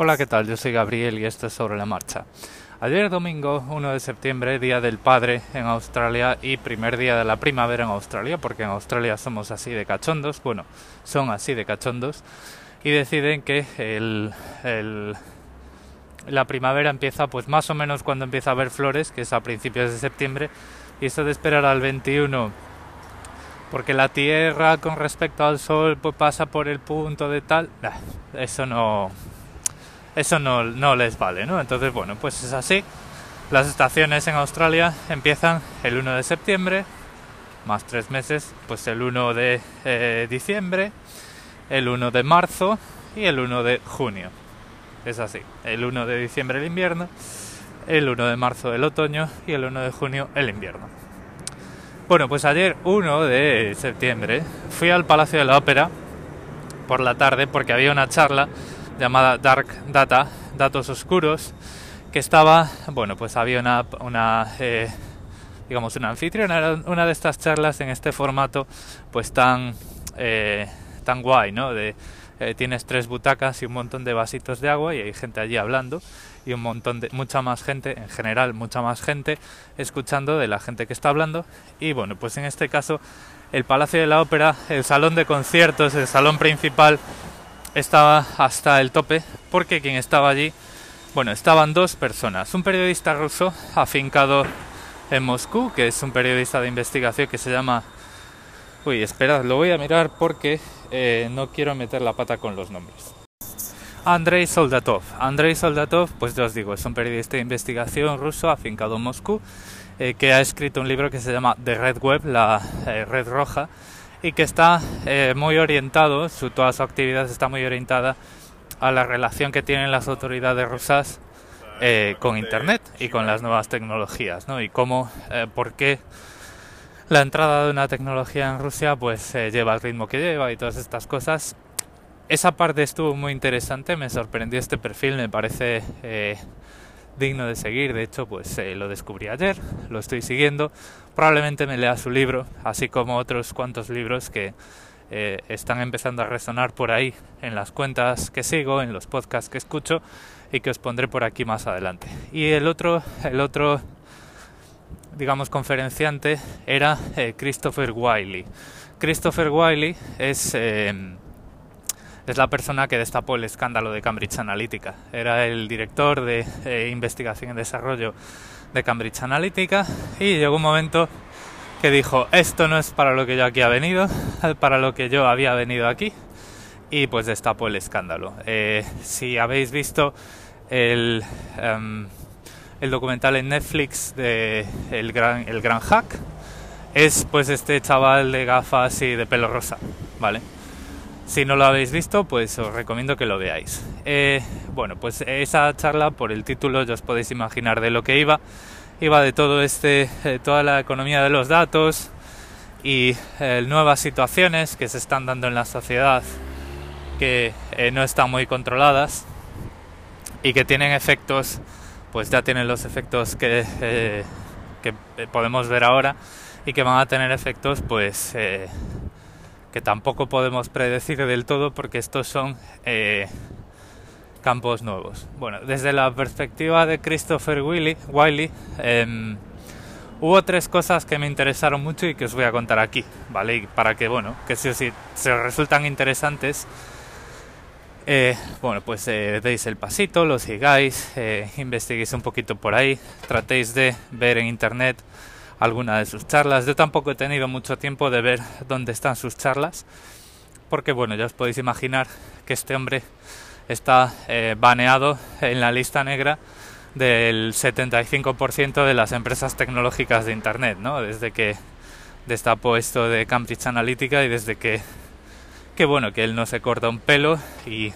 Hola, ¿qué tal? Yo soy Gabriel y esto es sobre la marcha. Ayer domingo 1 de septiembre, Día del Padre en Australia y primer día de la primavera en Australia, porque en Australia somos así de cachondos, bueno, son así de cachondos, y deciden que el, la primavera empieza pues más o menos cuando empieza a haber flores, que es a principios de septiembre, y esto de esperar al 21 porque la Tierra con respecto al Sol pues pasa por el punto de tal, eso no eso no, no les vale, ¿no? Entonces, bueno, pues es así. Las estaciones en Australia empiezan el 1 de septiembre, más tres meses, pues el 1 de eh, diciembre, el 1 de marzo y el 1 de junio. Es así, el 1 de diciembre el invierno, el 1 de marzo el otoño y el 1 de junio el invierno. Bueno, pues ayer 1 de septiembre fui al Palacio de la Ópera por la tarde porque había una charla llamada Dark Data, Datos Oscuros, que estaba, bueno, pues había una, una eh, digamos, una anfitriona, era una de estas charlas en este formato, pues tan, eh, tan guay, ¿no? De, eh, tienes tres butacas y un montón de vasitos de agua y hay gente allí hablando y un montón de mucha más gente en general mucha más gente escuchando de la gente que está hablando y bueno pues en este caso el Palacio de la Ópera el salón de conciertos el salón principal estaba hasta el tope porque quien estaba allí, bueno, estaban dos personas, un periodista ruso afincado en Moscú, que es un periodista de investigación que se llama... Uy, esperad, lo voy a mirar porque eh, no quiero meter la pata con los nombres. Andrei Soldatov. Andrei Soldatov, pues ya os digo, es un periodista de investigación ruso afincado en Moscú, eh, que ha escrito un libro que se llama The Red Web, la eh, red roja, y que está eh, muy orientado, su, toda su actividad está muy orientada a la relación que tienen las autoridades rusas eh, con Internet y con las nuevas tecnologías, ¿no? Y cómo, eh, por qué la entrada de una tecnología en Rusia pues lleva el ritmo que lleva y todas estas cosas. Esa parte estuvo muy interesante, me sorprendió este perfil, me parece digno de seguir. De hecho, pues eh, lo descubrí ayer, lo estoy siguiendo. Probablemente me lea su libro, así como otros cuantos libros que eh, están empezando a resonar por ahí en las cuentas que sigo, en los podcasts que escucho y que os pondré por aquí más adelante. Y el otro, el otro, digamos, conferenciante era eh, Christopher Wiley. Christopher Wiley es es la persona que destapó el escándalo de Cambridge Analytica. Era el director de eh, investigación y desarrollo de Cambridge Analytica y llegó un momento que dijo, esto no es para lo que yo aquí he venido, para lo que yo había venido aquí y pues destapó el escándalo. Eh, si habéis visto el, em, el documental en Netflix de El Gran, el Gran Hack, es pues este chaval de gafas y de pelo rosa, ¿vale? Si no lo habéis visto, pues os recomiendo que lo veáis. Eh, bueno, pues esa charla, por el título, ya os podéis imaginar de lo que iba. Iba de todo este, eh, toda la economía de los datos y eh, nuevas situaciones que se están dando en la sociedad que no están muy controladas y que tienen efectos, pues ya tienen los efectos que, que podemos ver ahora y que van a tener efectos, pues que tampoco podemos predecir del todo porque estos son eh, campos nuevos. Bueno, desde la perspectiva de Christopher Wiley, Wiley em, hubo tres cosas que me interesaron mucho y que os voy a contar aquí, ¿vale? Para que, bueno, que si, si se resultan interesantes, eh, bueno, pues eh, deis el pasito, lo sigáis, investiguéis un poquito por ahí, tratéis de ver en internet alguna de sus charlas. Yo tampoco he tenido mucho tiempo de ver dónde están sus charlas, porque bueno, ya os podéis imaginar que este hombre está eh, baneado en la lista negra del 75% de las empresas tecnológicas de Internet, ¿no? Desde que destapó esto de Cambridge Analytica y desde que, que bueno, que él no se corta un pelo y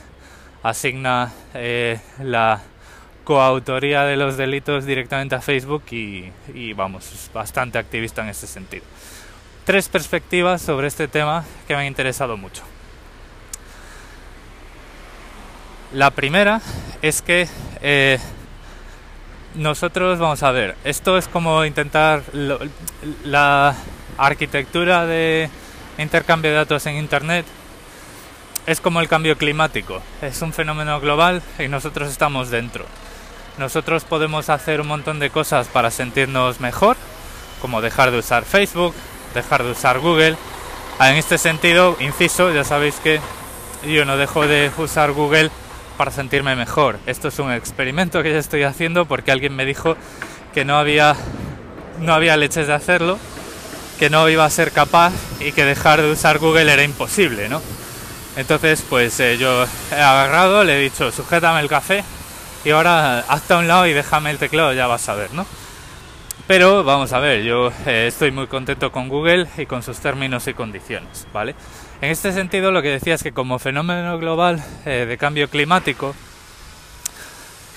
asigna eh, la coautoría de los delitos directamente a Facebook y, vamos, bastante activista en ese sentido. Tres perspectivas sobre este tema que me han interesado mucho. La primera es que eh, nosotros, vamos a ver, esto es como intentar la arquitectura de intercambio de datos en Internet es como el cambio climático, es un fenómeno global y nosotros estamos dentro. Nosotros podemos hacer un montón de cosas para sentirnos mejor, como dejar de usar Facebook, dejar de usar Google. Ah, en este sentido, inciso, ya sabéis que yo no dejo de usar Google para sentirme mejor. Esto es un experimento que yo estoy haciendo porque alguien me dijo que no había no había leches de hacerlo, que no iba a ser capaz y que dejar de usar Google era imposible, ¿no? Entonces, pues eh, yo he agarrado, le he dicho, sujétame el café y ahora hasta un lado y déjame el teclado, ya vas a ver, ¿no? Pero vamos a ver, yo eh, estoy muy contento con Google y con sus términos y condiciones, ¿vale? En este sentido, lo que decía es que como fenómeno global eh, de cambio climático,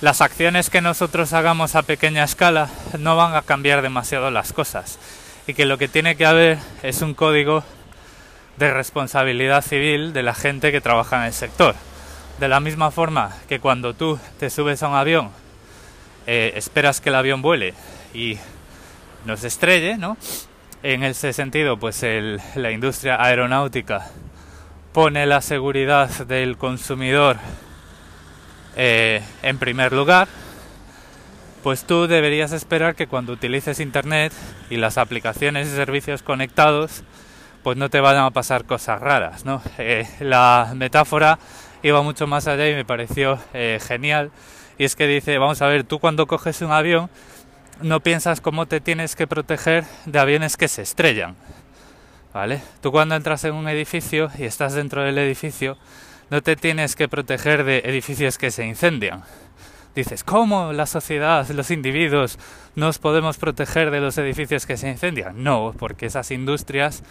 las acciones que nosotros hagamos a pequeña escala no van a cambiar demasiado las cosas y que lo que tiene que haber es un código de responsabilidad civil de la gente que trabaja en el sector. De la misma forma que cuando tú te subes a un avión, eh, esperas que el avión vuele y no se estrelle, ¿no? En ese sentido, pues la industria aeronáutica pone la seguridad del consumidor eh, en primer lugar, pues tú deberías esperar que cuando utilices Internet y las aplicaciones y servicios conectados, pues no te vayan a pasar cosas raras, ¿no? Eh, la metáfora iba mucho más allá y me pareció eh, genial. Y es que dice, vamos a ver, tú cuando coges un avión no piensas cómo te tienes que proteger de aviones que se estrellan, ¿vale? Tú cuando entras en un edificio y estás dentro del edificio, no te tienes que proteger de edificios que se incendian. Dices, ¿cómo la sociedad, los individuos, nos podemos proteger de los edificios que se incendian? No, porque esas industrias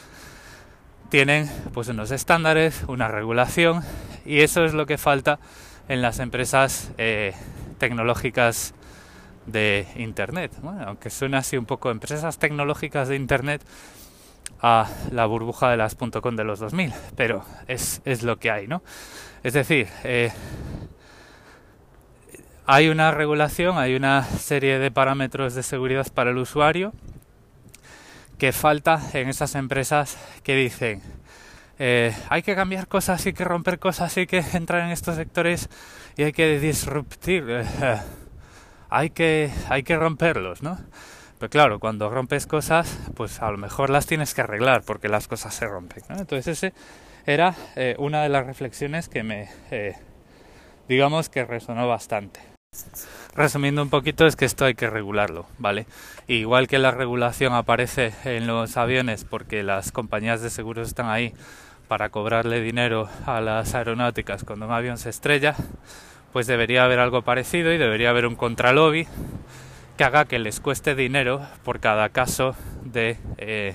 tienen pues unos estándares, una regulación y eso es lo que falta en las empresas eh, tecnológicas de Internet. aunque suena así un poco empresas tecnológicas de Internet a la burbuja de las .com de los 2000, pero es, es lo que hay, ¿no? Es decir, eh, hay una regulación, hay una serie de parámetros de seguridad para el usuario que falta en esas empresas que dicen eh, hay que cambiar cosas, hay que romper cosas, hay que entrar en estos sectores y hay que disruptir, eh, hay, que, hay que romperlos, ¿no? Pero claro, cuando rompes cosas, pues a lo mejor las tienes que arreglar porque las cosas se rompen. Entonces ese era eh, una de las reflexiones que me, digamos que resonó bastante. Resumiendo un poquito es que esto hay que regularlo, ¿vale? Igual que la regulación aparece en los aviones porque las compañías de seguros están ahí para cobrarle dinero a las aeronáuticas cuando un avión se estrella, pues debería haber algo parecido y debería haber un contralobby que haga que les cueste dinero por cada caso de eh,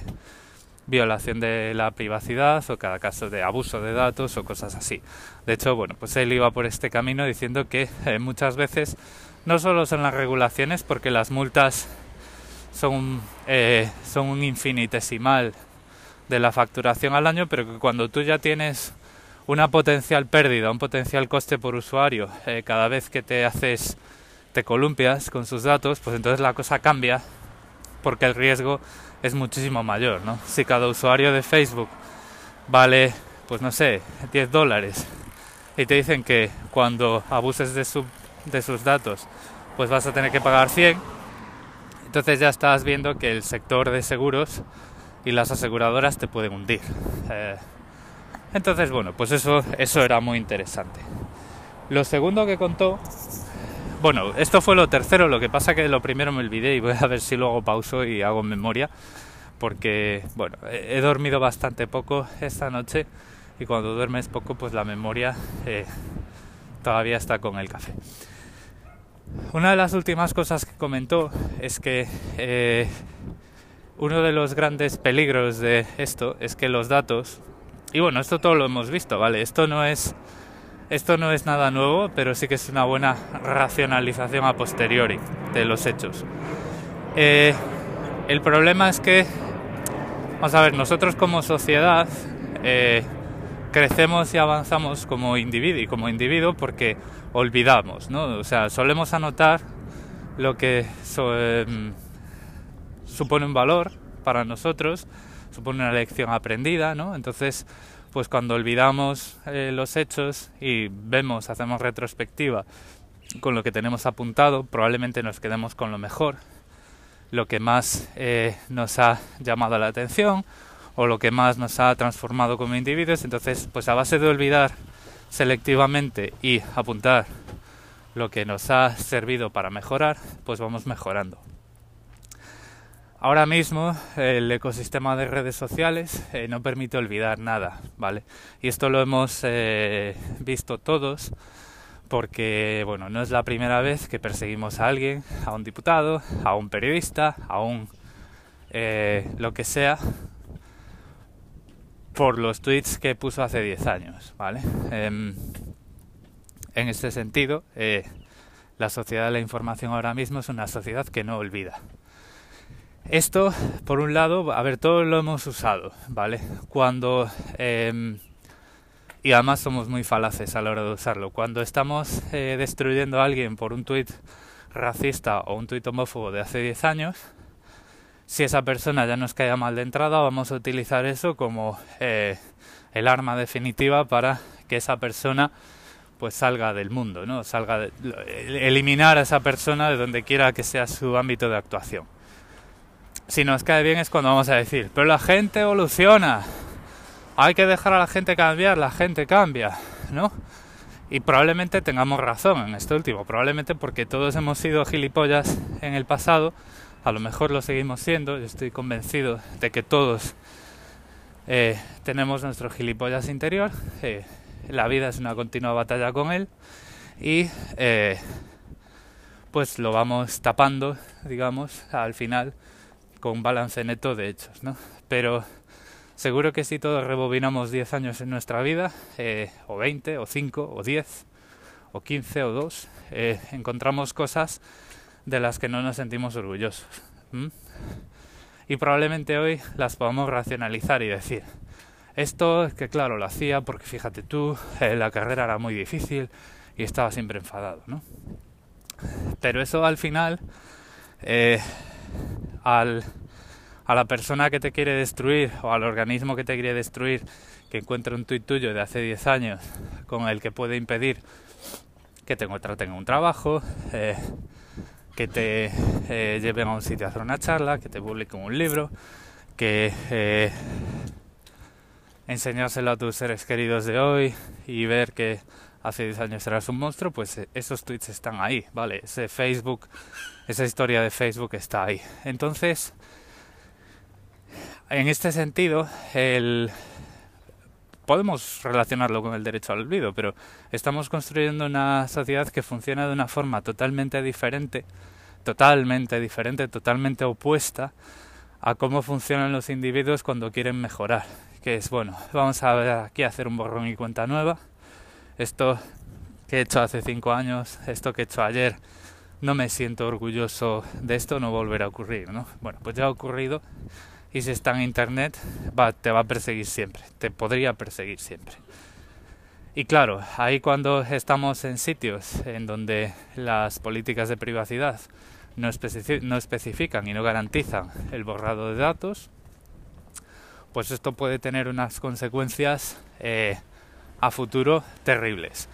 violación de la privacidad o cada caso de abuso de datos o cosas así. De hecho, bueno, pues él iba por este camino diciendo que eh, muchas veces no solo son las regulaciones, porque las multas son, eh, son un infinitesimal de la facturación al año, pero que cuando tú ya tienes una potencial pérdida, un potencial coste por usuario, eh, cada vez que te haces, te columpias con sus datos, pues entonces la cosa cambia porque el riesgo es muchísimo mayor, ¿no? Si cada usuario de Facebook vale, pues no sé, 10 dólares y te dicen que cuando abuses de, su, de sus datos, pues vas a tener que pagar 100, entonces ya estás viendo que el sector de seguros y las aseguradoras te pueden hundir. Eh, entonces, bueno, pues eso, eso era muy interesante. Lo segundo que contó, bueno, esto fue lo tercero, lo que pasa que lo primero me olvidé y voy a ver si luego pauso y hago memoria, porque, bueno, he dormido bastante poco esta noche y cuando duermes poco, pues la memoria eh, todavía está con el café. Una de las últimas cosas que comentó es que eh, uno de los grandes peligros de esto es que los datos, y bueno, esto todo lo hemos visto, ¿vale? Esto no es, esto no es nada nuevo, pero sí que es una buena racionalización a posteriori de los hechos. Eh, el problema es que, vamos a ver, nosotros como sociedad eh, crecemos y avanzamos como individuo y como individuo porque olvidamos, ¿no? O sea, solemos anotar lo que... Em, supone un valor para nosotros, supone una lección aprendida, ¿no? Entonces, pues cuando olvidamos eh, los hechos y vemos, hacemos retrospectiva con lo que tenemos apuntado, probablemente nos quedemos con lo mejor, lo que más eh, nos ha llamado la atención o lo que más nos ha transformado como individuos. Entonces, pues a base de olvidar selectivamente y apuntar lo que nos ha servido para mejorar, pues vamos mejorando. Ahora mismo el ecosistema de redes sociales eh, no permite olvidar nada, ¿vale? Y esto lo hemos eh, visto todos porque, bueno, no es la primera vez que perseguimos a alguien, a un diputado, a un periodista, a un eh, lo que sea, por los tweets que puso hace 10 años, ¿vale? Em, en este sentido, la sociedad de la información ahora mismo es una sociedad que no olvida. Esto, por un lado, a ver, todos lo hemos usado, ¿vale? Cuando... Em, y además somos muy falaces a la hora de usarlo. Cuando estamos eh, destruyendo a alguien por un tuit racista o un tuit homófobo de hace 10 años, si esa persona ya nos cae mal de entrada, vamos a utilizar eso como eh, el arma definitiva para que esa persona pues salga del mundo, ¿no? Salga de, eliminar a esa persona de donde quiera que sea su ámbito de actuación si nos cae bien es cuando vamos a decir, pero la gente evoluciona, hay que dejar a la gente cambiar, la gente cambia, ¿no? Y probablemente tengamos razón en esto último, probablemente porque todos hemos sido gilipollas en el pasado, a lo mejor lo seguimos siendo, yo estoy convencido de que todos eh, tenemos nuestro gilipollas interior, eh, la vida es una continua batalla con él y eh, pues lo vamos tapando, digamos, al final con balance neto de hechos, ¿no? Pero seguro que si todos rebobinamos 10 años en nuestra vida, eh, o 20, o 5, o 10, o 15, o 2, eh, encontramos cosas de las que no nos sentimos orgullosos. Y probablemente hoy las podamos racionalizar y decir, esto es que claro, lo hacía porque fíjate tú, eh, la carrera era muy difícil y estaba siempre enfadado, ¿no? Pero eso al final al, a la persona que te quiere destruir o al organismo que te quiere destruir que encuentre un tuit tuyo de hace 10 años con el que puede impedir que te tenga un trabajo, eh, que te eh, lleven a un sitio a hacer una charla, que te publiquen un libro, que eh, enseñárselo a tus seres queridos de hoy y ver que hace 10 años eras un monstruo, pues esos tweets están ahí, ¿vale? Ese Facebook esa historia de Facebook está ahí. Entonces, en este sentido, el... podemos relacionarlo con el derecho al olvido, pero estamos construyendo una sociedad que funciona de una forma totalmente diferente, totalmente diferente, totalmente opuesta a cómo funcionan los individuos cuando quieren mejorar. Que es, bueno, vamos a ver aquí hacer un borrón y cuenta nueva. Esto que he hecho hace cinco años, esto que he hecho ayer, no me siento orgulloso de esto, no volverá a ocurrir, ¿no? Bueno, pues ya ha ocurrido y si está en internet te va a perseguir siempre, te podría perseguir siempre. Y claro, ahí cuando estamos en sitios en donde las políticas de privacidad no, no especifican y no garantizan el borrado de datos, pues esto puede tener unas consecuencias eh, a futuro terribles.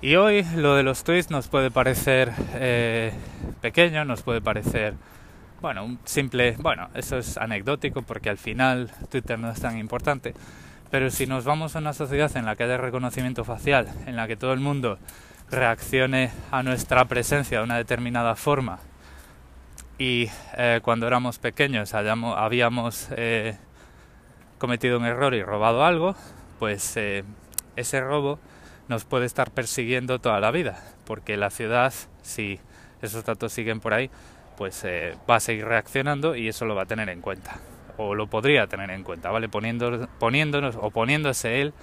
Y hoy lo de los tweets nos puede parecer eh, pequeño, nos puede parecer, bueno, un simple, bueno, eso es anecdótico porque al final Twitter no es tan importante. Pero si nos vamos a una sociedad en la que haya reconocimiento facial, en la que todo el mundo reaccione a nuestra presencia de una determinada forma y eh, cuando éramos pequeños hayamos, habíamos eh, cometido un error y robado algo, pues ese robo nos puede estar persiguiendo toda la vida, porque la ciudad, si esos datos siguen por ahí, pues eh, va a seguir reaccionando y eso lo va a tener en cuenta, o lo podría tener en cuenta, ¿vale? Poniendo, poniéndonos o poniéndose él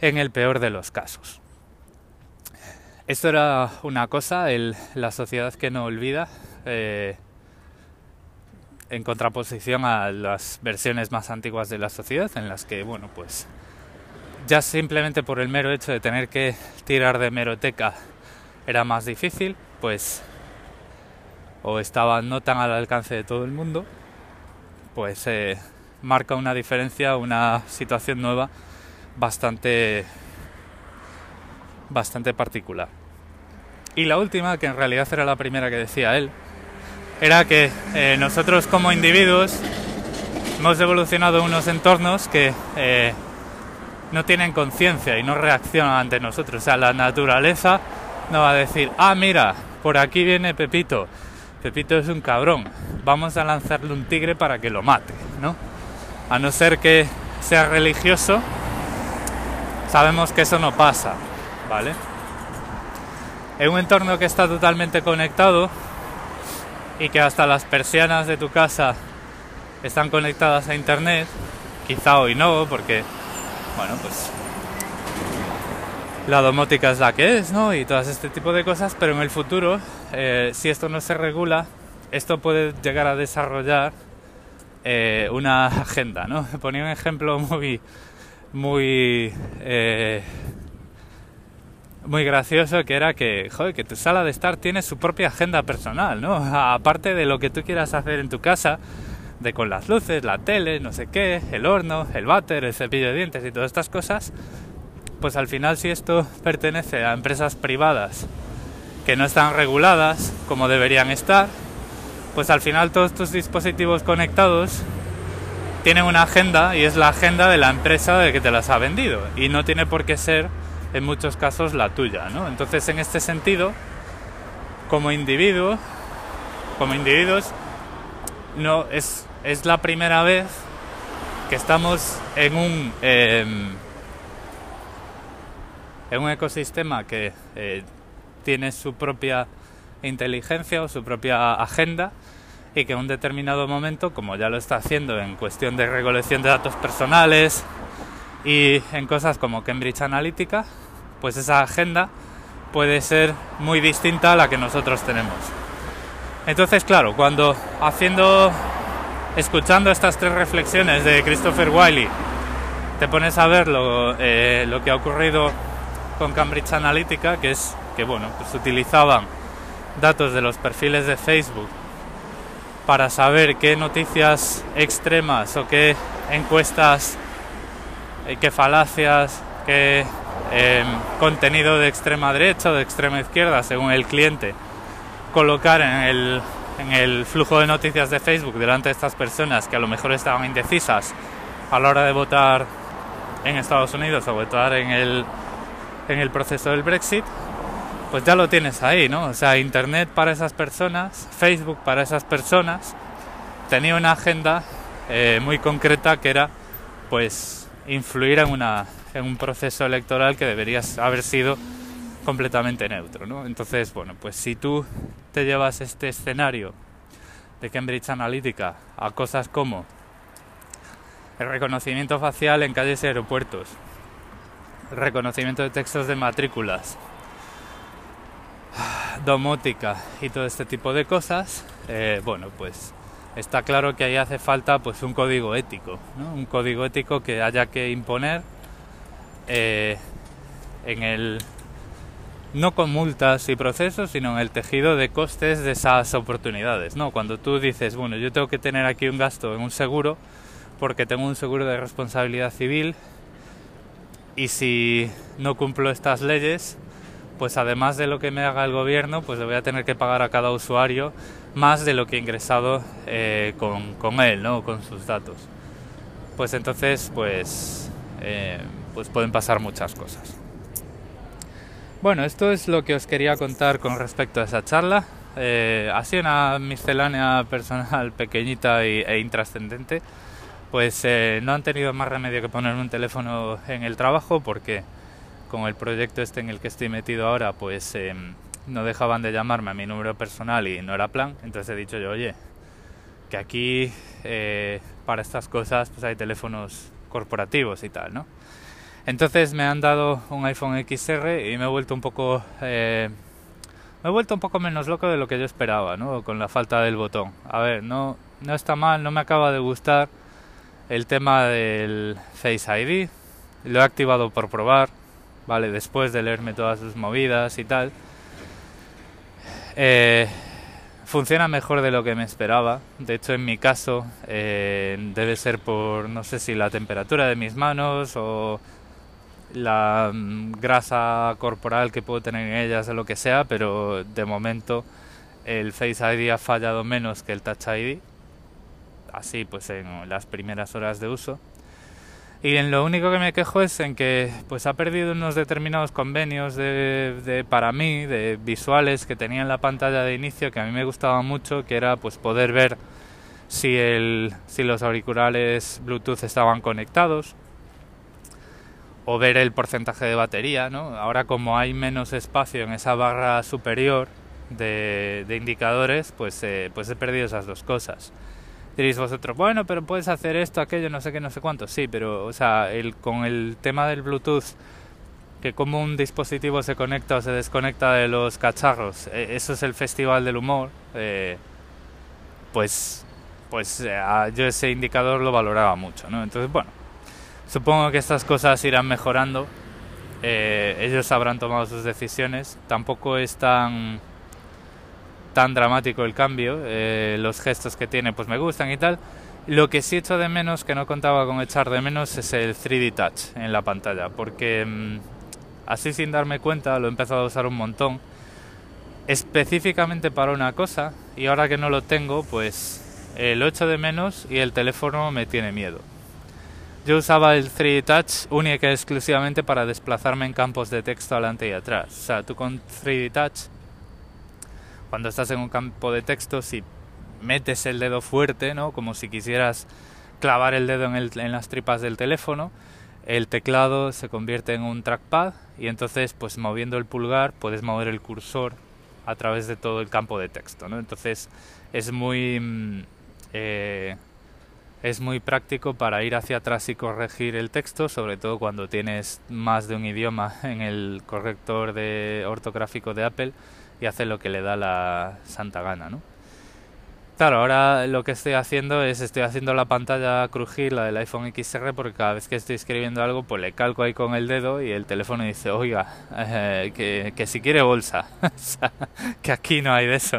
en el peor de los casos. Esto era una cosa, la sociedad que no olvida, eh, en contraposición a las versiones más antiguas de la sociedad, en las que, bueno, pues ya simplemente por el mero hecho de tener que tirar de meroteca era más difícil, pues o estaba no tan al alcance de todo el mundo, pues eh, marca una diferencia, una situación nueva bastante bastante particular. Y la última, que en realidad era la primera que decía él, era que eh, nosotros como individuos hemos evolucionado unos entornos que eh, no tienen conciencia y no reaccionan ante nosotros. O sea, la naturaleza no va a decir, ah, mira, por aquí viene Pepito. Pepito es un cabrón. Vamos a lanzarle un tigre para que lo mate, ¿no? A no ser que sea religioso, sabemos que eso no pasa, ¿vale? En un entorno que está totalmente conectado y que hasta las persianas de tu casa están conectadas a internet, quizá hoy no, porque, bueno, pues la domótica es la que es, ¿no? Y todas este tipo de cosas, pero en el futuro, eh, si esto no se regula, esto puede llegar a desarrollar eh, una agenda, ¿no? Ponía un ejemplo muy, eh, muy gracioso que era que, joder, que tu sala de estar tiene su propia agenda personal, ¿no? Aparte de lo que tú quieras hacer en tu casa, de con las luces, la tele, no sé qué, el horno, el váter, el cepillo de dientes y todas estas cosas, pues al final si esto pertenece a empresas privadas que no están reguladas como deberían estar, pues al final todos tus dispositivos conectados tienen una agenda y es la agenda de la empresa de que te las ha vendido y no tiene por qué ser en muchos casos la tuya, ¿no? Entonces en este sentido, como individuo, como individuos, no es, es la primera vez que estamos en un em, en un ecosistema que eh, tiene su propia inteligencia o su propia agenda y que en un determinado momento, como ya lo está haciendo en cuestión de recolección de datos personales y en cosas como Cambridge Analytica, pues esa agenda puede ser muy distinta a la que nosotros tenemos. Entonces, claro, cuando haciendo, escuchando estas tres reflexiones de Christopher Wiley, te pones a ver lo, eh, lo que ha ocurrido con Cambridge Analytica, que es que bueno, pues utilizaban datos de los perfiles de Facebook para saber qué noticias extremas o qué encuestas, eh, qué falacias, qué em, contenido de extrema derecha o de extrema izquierda, según el cliente, colocar en el, en el flujo de noticias de Facebook delante de estas personas que a lo mejor estaban indecisas a la hora de votar en Estados Unidos o votar en el en el proceso del Brexit, pues ya lo tienes ahí, ¿no? O sea, Internet para esas personas, Facebook para esas personas, tenía una agenda eh, muy concreta que era, pues, influir en, una, en un proceso electoral que debería haber sido completamente neutro, ¿no? Entonces, bueno, pues si tú te llevas este escenario de Cambridge Analytica a cosas como el reconocimiento facial en calles y aeropuertos, reconocimiento de textos de matrículas, domótica y todo este tipo de cosas, eh, bueno, pues está claro que ahí hace falta pues un código ético, un código ético que haya que imponer eh, en el no con multas y procesos, sino en el tejido de costes de esas oportunidades, ¿no? Cuando tú dices, bueno, yo tengo que tener aquí un gasto en un seguro porque tengo un seguro de responsabilidad civil y si no cumplo estas leyes, pues además de lo que me haga el gobierno, pues le voy a tener que pagar a cada usuario más de lo que he ingresado eh, con, él, ¿no? Con sus datos. Pues entonces, pues, eh, pues pueden pasar muchas cosas. Bueno, esto es lo que os quería contar con respecto a esa charla. Eh, así una miscelánea personal pequeñita e intrascendente. Pues eh, no han tenido más remedio que poner un teléfono en el trabajo porque con el proyecto este en el que estoy metido ahora pues em, no dejaban de llamarme a mi número personal y no era plan. Entonces he dicho yo oye que aquí eh, para estas cosas pues hay teléfonos corporativos y tal no entonces me han dado un iPhone XR y me he vuelto un poco eh, me he vuelto un poco menos loco de lo que yo esperaba no con la falta del botón a ver no no está mal no me acaba de gustar el tema del Face ID. Lo he activado por probar, ¿vale? Después de leerme todas sus movidas y tal. Eh, funciona mejor de lo que me esperaba. De hecho, en mi caso, eh, debe ser por, no sé si la temperatura de mis manos o la mm, grasa corporal que puedo tener en ellas o lo que sea, pero de momento el Face ID ha fallado menos que el Touch ID, así pues en las primeras horas de uso. Y en lo único que me quejo es en que pues ha perdido unos determinados convenios de, de, para mí, de visuales que tenía en la pantalla de inicio que a mí me gustaba mucho, que era pues poder ver si, el, si los auriculares Bluetooth estaban conectados o ver el porcentaje de batería, ¿no? Ahora como hay menos espacio en esa barra superior de, indicadores, pues, eh, pues he perdido esas dos cosas. Diréis vosotros, bueno, pero puedes hacer esto, aquello, no sé qué, no sé cuánto. Sí, pero, o sea, el, con el tema del Bluetooth, que como un dispositivo se conecta o se desconecta de los cacharros, eh, eso es el festival del humor, eh, pues, pues eh, yo ese indicador lo valoraba mucho, ¿no? Entonces, bueno, supongo que estas cosas irán mejorando. ellos habrán tomado sus decisiones. Tampoco es tan tan dramático el cambio, eh, los gestos que tiene pues me gustan y tal. Lo que sí echo de menos, que no contaba con echar de menos, es el 3D Touch en la pantalla, porque mm, así sin darme cuenta lo he empezado a usar un montón, específicamente para una cosa, y ahora que no lo tengo, pues eh, lo echo de menos y el teléfono me tiene miedo. Yo usaba el 3D Touch única y exclusivamente para desplazarme en campos de texto adelante y atrás. O sea, tú con 3D Touch cuando estás en un campo de texto, si metes el dedo fuerte, ¿no? Como si quisieras clavar el dedo en, el, en las tripas del teléfono, el teclado se convierte en un trackpad y entonces, pues moviendo el pulgar, puedes mover el cursor a través de todo el campo de texto, ¿no? Entonces es muy mm, eh, es muy práctico para ir hacia atrás y corregir el texto, sobre todo cuando tienes más de un idioma en el corrector de ortográfico de Apple y hace lo que le da la santa gana, ¿no? Claro, ahora lo que estoy haciendo es estoy haciendo la pantalla crujir, la del iPhone XR, porque cada vez que estoy escribiendo algo, pues le calco ahí con el dedo y el teléfono dice, oiga, eh, que, que, si quiere bolsa, que aquí no hay de eso.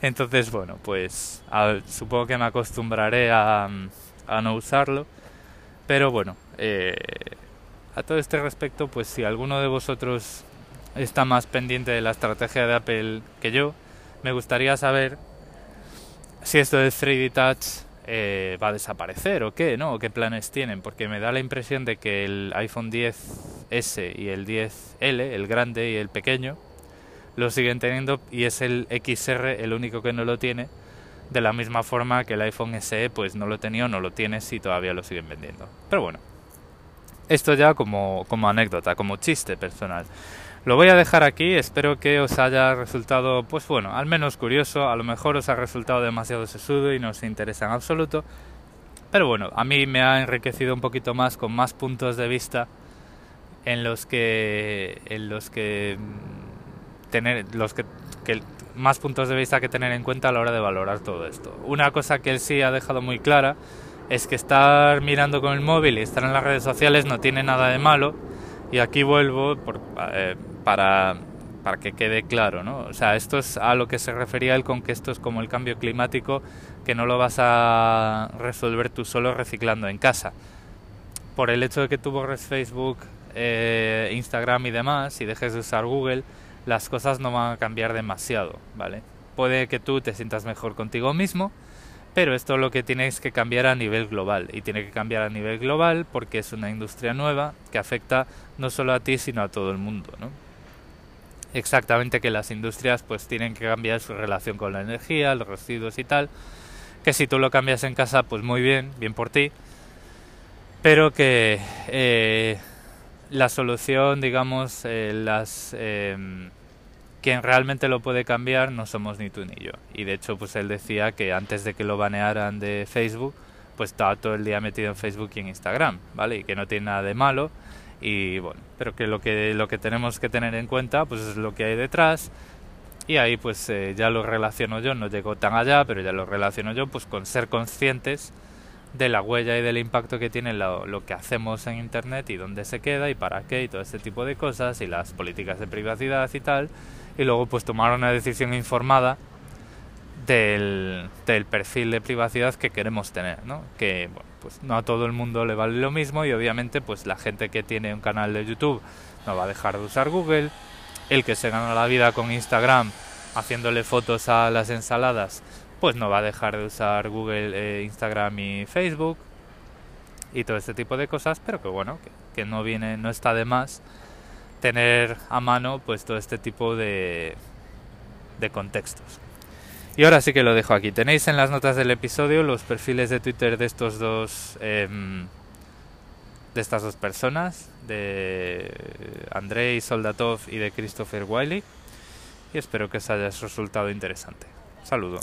Entonces, bueno, pues supongo que me acostumbraré a, a no usarlo, pero bueno, eh, a todo este respecto, pues si alguno de vosotros está más pendiente de la estrategia de Apple que yo. Me gustaría saber si esto de 3D Touch eh, va a desaparecer o qué, ¿no? O qué planes tienen, porque me da la impresión de que el iPhone 10S y el 10L, el grande y el pequeño, lo siguen teniendo y es el XR el único que no lo tiene, de la misma forma que el iPhone SE pues no lo tenía o no lo tiene si todavía lo siguen vendiendo. Pero bueno, esto ya como, como anécdota, como chiste personal. Lo voy a dejar aquí, espero que os haya resultado, pues bueno, al menos curioso, a lo mejor os ha resultado demasiado sesudo y no os interesa en absoluto, pero bueno, a mí me ha enriquecido un poquito más con más puntos de vista en los que, en los que tener, los que, que más puntos de vista que tener en cuenta a la hora de valorar todo esto. Una cosa que él sí ha dejado muy clara es que estar mirando con el móvil y estar en las redes sociales no tiene nada de malo y aquí vuelvo por, eh, para, para que quede claro, ¿no? O sea, esto es a lo que se refería él con que esto es como el cambio climático, que no lo vas a resolver tú solo reciclando en casa. Por el hecho de que tú borres Facebook, eh, Instagram y demás, y dejes de usar Google, las cosas no van a cambiar demasiado, ¿vale? Puede que tú te sientas mejor contigo mismo, pero esto es lo que tienes que cambiar a nivel global y tiene que cambiar a nivel global porque es una industria nueva que afecta no solo a ti sino a todo el mundo, ¿no? Exactamente que las industrias pues tienen que cambiar su relación con la energía, los residuos y tal, que si tú lo cambias en casa pues muy bien, bien por ti, pero que eh, la solución, digamos, eh, las eh, quien realmente lo puede cambiar no somos ni tú ni yo. Y de hecho, pues él decía que antes de que lo banearan de Facebook, pues estaba todo el día metido en Facebook y en Instagram, ¿vale? Y que no tiene nada de malo. Y bueno, pero que lo que, lo que tenemos que tener en cuenta, pues es lo que hay detrás. Y ahí pues eh, ya lo relaciono yo, no llego tan allá, pero ya lo relaciono yo pues con ser conscientes de la huella y del impacto que tiene lo, lo, que hacemos en Internet y dónde se queda y para qué y todo este tipo de cosas y las políticas de privacidad y tal y luego pues tomar una decisión informada del, del perfil de privacidad que queremos tener, ¿no? Que, bueno, pues no a todo el mundo le vale lo mismo y obviamente pues la gente que tiene un canal de YouTube no va a dejar de usar Google, el que se gana la vida con Instagram haciéndole fotos a las ensaladas, pues no va a dejar de usar Google, eh, Instagram y Facebook y todo este tipo de cosas, pero que bueno, que, que, no viene, no está de más tener a mano pues todo este tipo de, de contextos. Y ahora sí que lo dejo aquí. Tenéis en las notas del episodio los perfiles de Twitter de estos dos eh, de estas dos personas, de Andrei Soldatov y de Christopher Wiley. Y espero que os haya resultado interesante. Saludo.